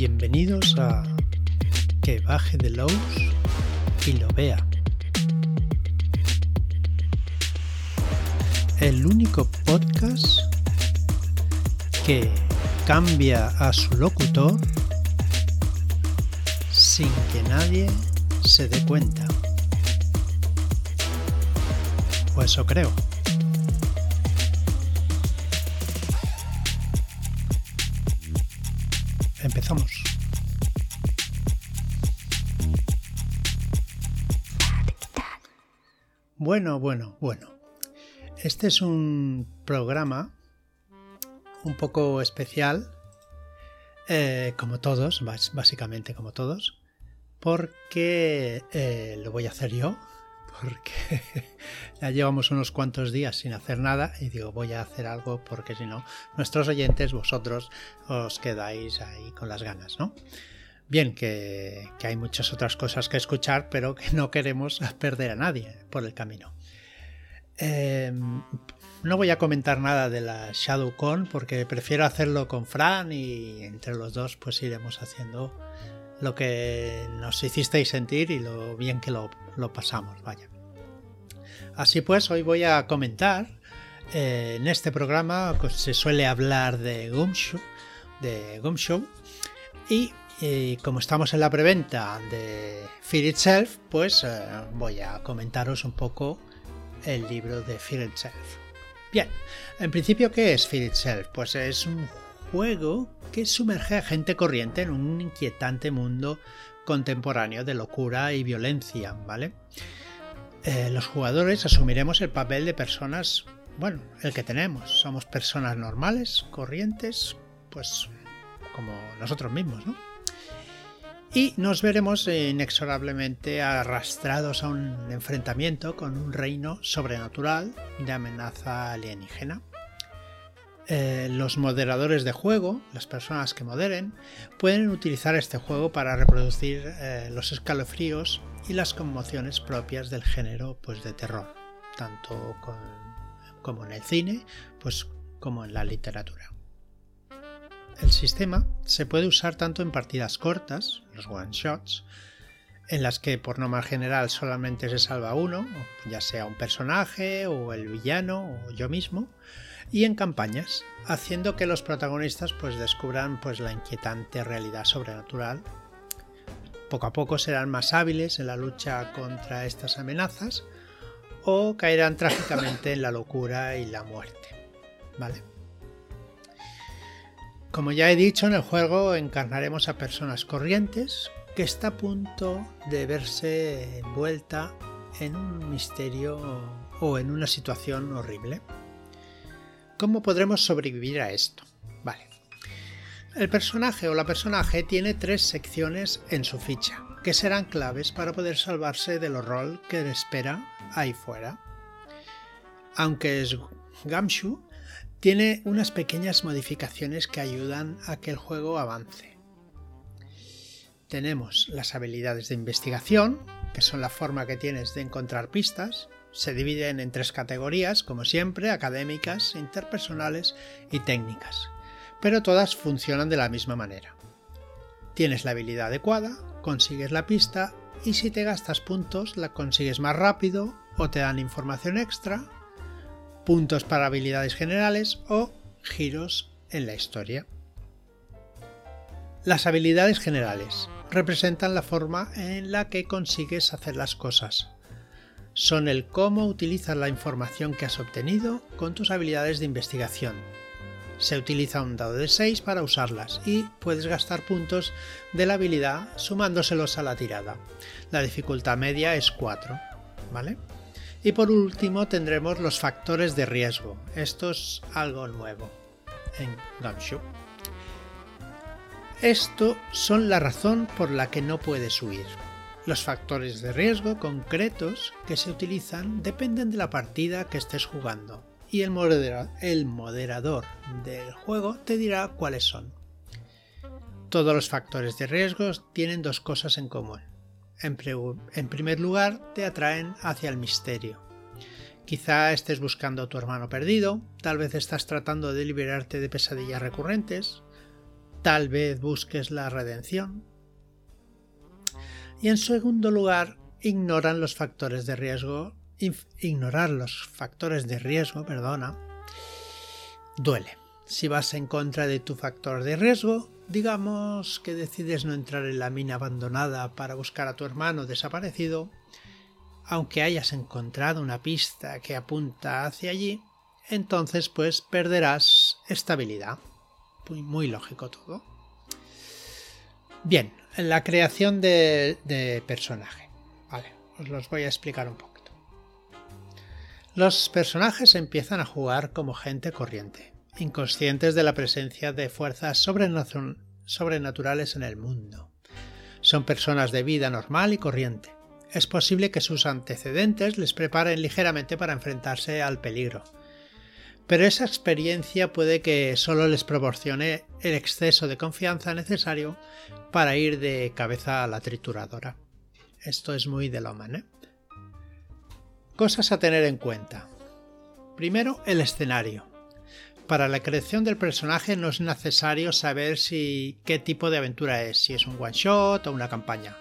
Bienvenidos a Que baje de Lowe's y lo vea. El único podcast que cambia a su locutor sin que nadie se dé cuenta. O eso creo. Bueno, bueno, bueno. Este es un programa un poco especial, eh, como todos, básicamente como todos, porque eh, lo voy a hacer yo, porque ya llevamos unos cuantos días sin hacer nada y digo voy a hacer algo porque si no nuestros oyentes, vosotros os quedáis ahí con las ganas, ¿no? Bien, que, hay muchas otras cosas que escuchar, pero que no queremos perder a nadie por el camino. Em, no voy a comentar nada de la ShadowCon porque prefiero hacerlo con Fran y entre los dos pues iremos haciendo lo que nos hicisteis sentir y lo bien que lo, pasamos, vaya. Así pues, hoy voy a comentar. Eh, en este programa pues, se suele hablar de Gumshow, de Gumshow y, como estamos en la preventa de Fear Itself, pues eh, voy a comentaros un poco el libro de Fear Itself. Bien, en principio, ¿qué es Fear Itself? Pues es un juego que sumerge a gente corriente en un inquietante mundo contemporáneo de locura y violencia, ¿vale? Eh, los jugadores asumiremos el papel de personas, bueno, el que tenemos, somos personas normales, corrientes, pues como nosotros mismos, ¿no? Y nos veremos inexorablemente arrastrados a un enfrentamiento con un reino sobrenatural de amenaza alienígena. Eh, los moderadores de juego, las personas que moderen, pueden utilizar este juego para reproducir eh, los escalofríos y las conmociones propias del género pues, de terror, tanto como en el cine pues, como en la literatura. El sistema se puede usar tanto en partidas cortas, los one shots, en las que por norma general solamente se salva uno, ya sea un personaje o el villano o yo mismo, y en campañas, haciendo que los protagonistas pues descubran pues la inquietante realidad sobrenatural. Poco a poco serán más hábiles en la lucha contra estas amenazas o caerán trágicamente en la locura y la muerte. ¿Vale? Como ya he dicho, en el juego encarnaremos a personas corrientes que está a punto de verse envuelta en un misterio o en una situación horrible. ¿Cómo podremos sobrevivir a esto? Vale. El personaje o la personaje tiene tres secciones en su ficha, que serán claves para poder salvarse del horror que le espera ahí fuera. Aunque es Gamshu, tiene unas pequeñas modificaciones que ayudan a que el juego avance. Tenemos las habilidades de investigación, que son la forma que tienes de encontrar pistas, se dividen en tres categorías, como siempre, académicas, interpersonales y técnicas, pero todas funcionan de la misma manera. Tienes la habilidad adecuada, consigues la pista y si te gastas puntos la consigues más rápido o te dan información extra, puntos para habilidades generales o giros en la historia. Las habilidades generales representan la forma en la que consigues hacer las cosas, son el cómo utilizas la información que has obtenido con tus habilidades de investigación. Se utiliza un dado de 6 para usarlas y puedes gastar puntos de la habilidad sumándoselos a la tirada. La dificultad media es 4, ¿vale? Y por último tendremos los factores de riesgo. Esto es algo nuevo en Gumshoe. Esto son la razón por la que no puedes huir. Los factores de riesgo concretos que se utilizan dependen de la partida que estés jugando y el, moderador del juego te dirá cuáles son. Todos los factores de riesgo tienen dos cosas en común. En, primer lugar, te atraen hacia el misterio. Quizá estés buscando a tu hermano perdido, tal vez estás tratando de liberarte de pesadillas recurrentes, tal vez busques la redención. Y en segundo lugar, ignoran los factores de riesgo, ignorar los factores de riesgo, perdona, duele. Si vas en contra de tu factor de riesgo, digamos que decides no entrar en la mina abandonada para buscar a tu hermano desaparecido, aunque hayas encontrado una pista que apunta hacia allí, entonces pues perderás estabilidad. Muy, muy lógico todo. Bien, la creación de, personaje. Os los voy a explicar un poquito. Los personajes empiezan a jugar como gente corriente, inconscientes de la presencia de fuerzas sobrenaturales en el mundo. Son personas de vida normal y corriente es posible que sus antecedentes les preparen ligeramente para enfrentarse al peligro. Pero esa experiencia puede que solo les proporcione el exceso de confianza necesario para ir de cabeza a la trituradora. Esto es muy de Loman, ¿eh? Cosas a tener en cuenta. Primero, el escenario. Para la creación del personaje no es necesario saber si qué tipo de aventura es, si es un one shot o una campaña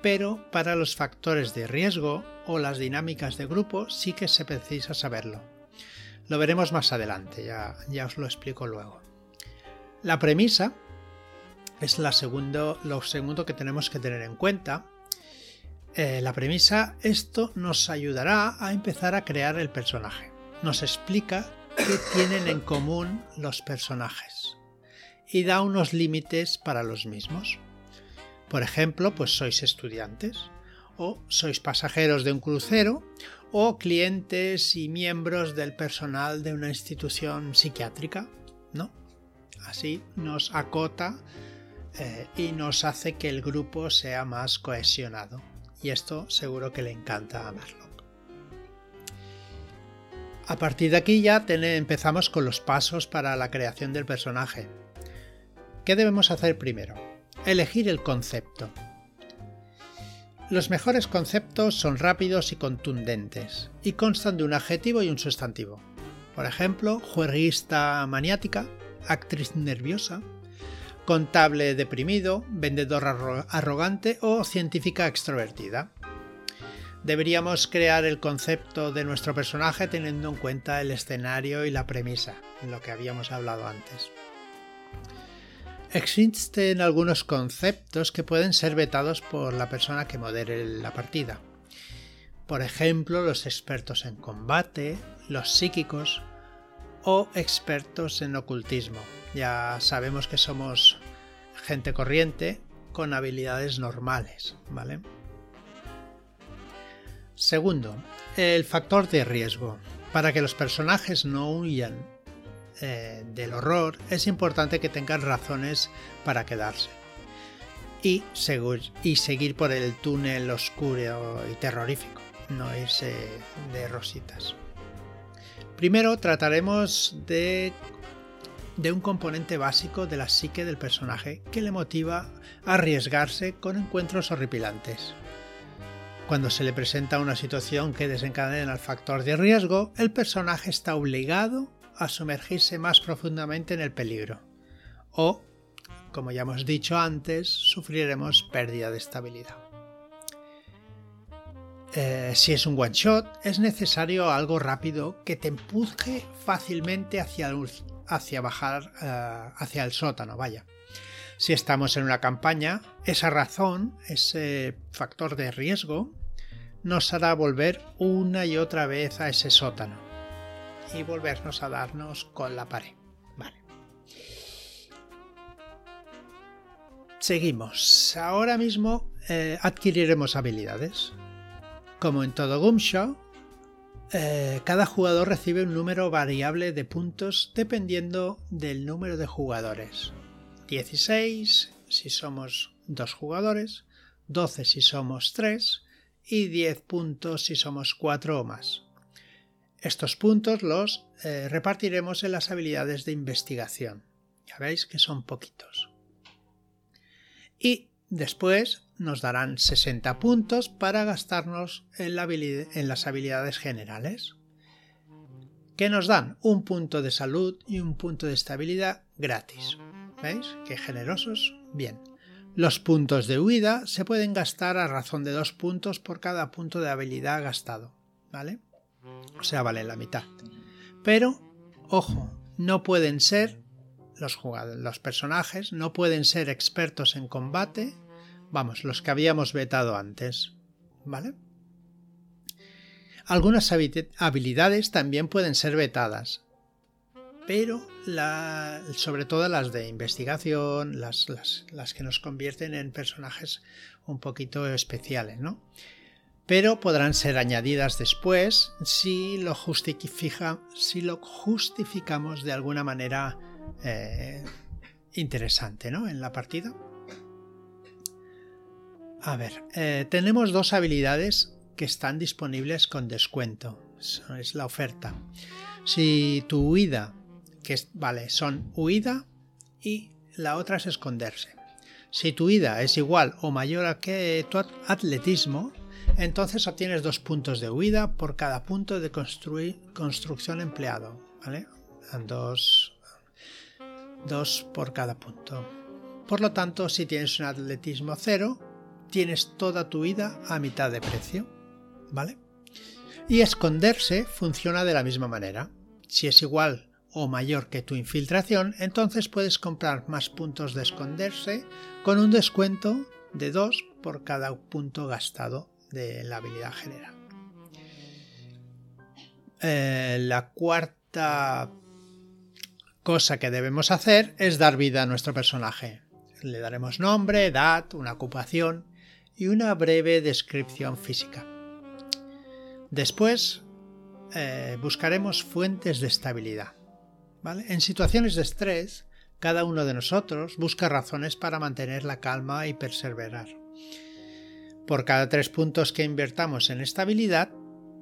pero para los factores de riesgo o las dinámicas de grupo sí que se precisa saberlo. Lo veremos más adelante, ya, ya os lo explico luego. La premisa es la lo segundo que tenemos que tener en cuenta. Eh, la premisa, esto nos ayudará a empezar a crear el personaje. Nos explica qué tienen en común los personajes y da unos límites para los mismos. Por ejemplo, pues sois estudiantes, o sois pasajeros de un crucero, o clientes y miembros del personal de una institución psiquiátrica, ¿no? Así nos acota eh, y nos hace que el grupo sea más cohesionado. Y esto seguro que le encanta a Marlock. A partir de aquí ya empezamos con los pasos para la creación del personaje. ¿Qué debemos hacer primero? Elegir el concepto. Los mejores conceptos son rápidos y contundentes, y constan de un adjetivo y un sustantivo. Por ejemplo, juerguista maniática, actriz nerviosa, contable deprimido, vendedor arrogante o científica extrovertida. Deberíamos crear el concepto de nuestro personaje teniendo en cuenta el escenario y la premisa, en lo que habíamos hablado antes. Existen algunos conceptos que pueden ser vetados por la persona que modere la partida. Por ejemplo, los expertos en combate, los psíquicos o expertos en ocultismo. Ya sabemos que somos gente corriente con habilidades normales, ¿vale? Segundo, el factor de riesgo. Para que los personajes no huyan eh, del horror, es importante que tengan razones para quedarse. Y, seguir por el túnel oscuro y terrorífico, no irse de rositas. Primero trataremos de, de un componente básico de la psique del personaje que le motiva a arriesgarse con encuentros horripilantes. Cuando se le presenta una situación que desencadena el factor de riesgo, el personaje está obligado a sumergirse más profundamente en el peligro. O, como ya hemos dicho antes, sufriremos pérdida de estabilidad. Eh, si es un one shot, es necesario algo rápido que te empuje fácilmente hacia, hacia bajar eh, hacia el sótano, vaya. Si estamos en una campaña, esa razón, ese factor de riesgo, nos hará volver una y otra vez a ese sótano y volvernos a darnos con la pared. Seguimos. Ahora mismo eh, adquiriremos habilidades. Como en todo Gumshow, eh, cada jugador recibe un número variable de puntos dependiendo del número de jugadores. 16 si somos dos jugadores, 12 si somos 3 y 10 puntos si somos 4 o más. Estos puntos los eh, repartiremos en las habilidades de investigación. Ya veis que son poquitos. Y después nos darán 60 puntos para gastarnos en, en las habilidades generales, que nos dan un punto de salud y un punto de estabilidad gratis. ¿Veis? Qué generosos. Bien. Los puntos de huida se pueden gastar a razón de dos puntos por cada punto de habilidad gastado. ¿Vale? O sea, vale la mitad. Pero, ojo, no pueden ser los jugadores, los personajes, no pueden ser expertos en combate. Vamos, los que habíamos vetado antes. ¿Vale? Algunas habilidades también pueden ser vetadas, pero sobre todo las de investigación, las, que nos convierten en personajes un poquito especiales, ¿no? Pero podrán ser añadidas después si lo, si lo justificamos de alguna manera eh, interesante, ¿no? En la partida. A ver, eh, tenemos dos habilidades que están disponibles con descuento. es la oferta. Si tu huida, que vale, son huida y la otra es esconderse. Si tu huida es igual o mayor a que tu atletismo, entonces obtienes dos puntos de huida por cada punto de construcción empleado. ¿vale? Dos, dos por cada punto. Por lo tanto, si tienes un atletismo cero, tienes toda tu huida a mitad de precio. ¿vale? Y esconderse funciona de la misma manera. Si es igual o mayor que tu infiltración, entonces puedes comprar más puntos de esconderse con un descuento de 2 por cada punto gastado de la habilidad general. Eh, la cuarta cosa que debemos hacer es dar vida a nuestro personaje. Le daremos nombre, edad, una ocupación y una breve descripción física. Después eh, buscaremos fuentes de estabilidad. En situaciones de estrés, cada uno de nosotros busca razones para mantener la calma y perseverar. Por cada tres puntos que invertamos en estabilidad,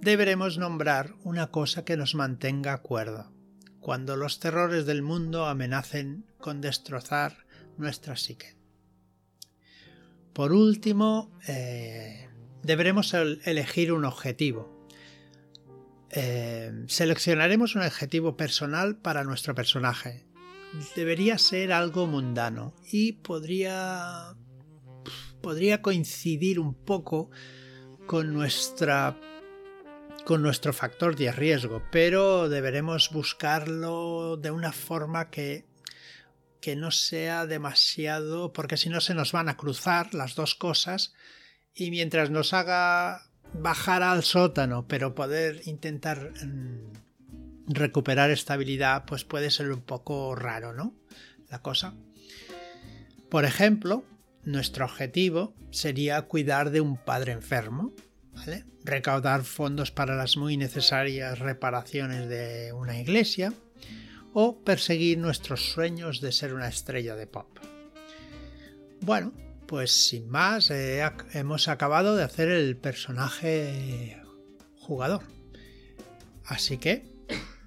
deberemos nombrar una cosa que nos mantenga cuerdo, cuando los terrores del mundo amenacen con destrozar nuestra psique. Por último, eh, deberemos elegir un objetivo. Eh, seleccionaremos un objetivo personal para nuestro personaje. Debería ser algo mundano y podría podría coincidir un poco con nuestra con nuestro factor de riesgo, pero deberemos buscarlo de una forma que que no sea demasiado, porque si no se nos van a cruzar las dos cosas y mientras nos haga bajar al sótano, pero poder intentar mm, recuperar estabilidad, pues puede ser un poco raro, ¿no? La cosa. Por ejemplo, nuestro objetivo sería cuidar de un padre enfermo, recaudar fondos para las muy necesarias reparaciones de una iglesia o perseguir nuestros sueños de ser una estrella de pop. Bueno, pues sin más, eh, hemos acabado de hacer el personaje jugador. Así que,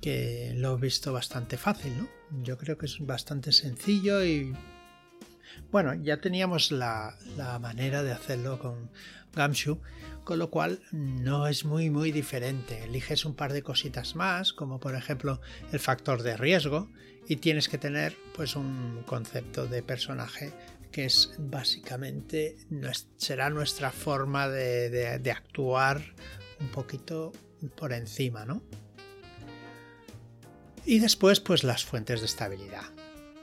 que lo he visto bastante fácil, ¿no? Yo creo que es bastante sencillo y... Bueno, ya teníamos la, manera de hacerlo con Gamshu, con lo cual no es muy muy diferente. Eliges un par de cositas más, como por ejemplo el factor de riesgo, y tienes que tener pues un concepto de personaje que es básicamente será nuestra forma de, actuar un poquito por encima, ¿no? Y después, pues las fuentes de estabilidad.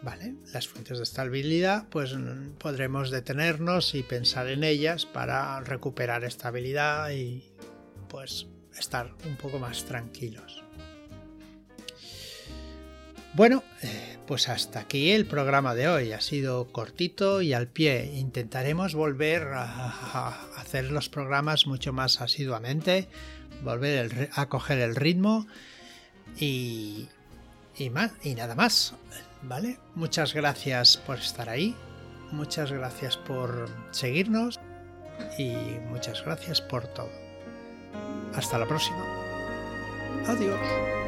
¿Vale? Las fuentes de estabilidad, pues podremos detenernos y pensar en ellas para recuperar estabilidad y pues estar un poco más tranquilos. Bueno, eh, pues hasta aquí el programa de hoy. Ha sido cortito y al pie. Intentaremos volver a, hacer los programas mucho más asiduamente, volver a coger el ritmo y, más, y nada más. ¿Vale? Muchas gracias por estar ahí. Muchas gracias por seguirnos y muchas gracias por todo. Hasta la próxima. Adiós.